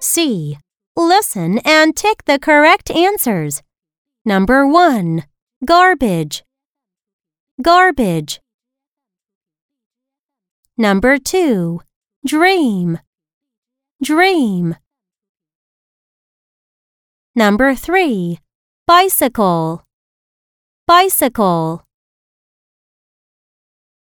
C. Listen and tick the correct answers. Number 1. Garbage. Garbage. Number 2. Dream. Dream. Number 3. Bicycle. Bicycle.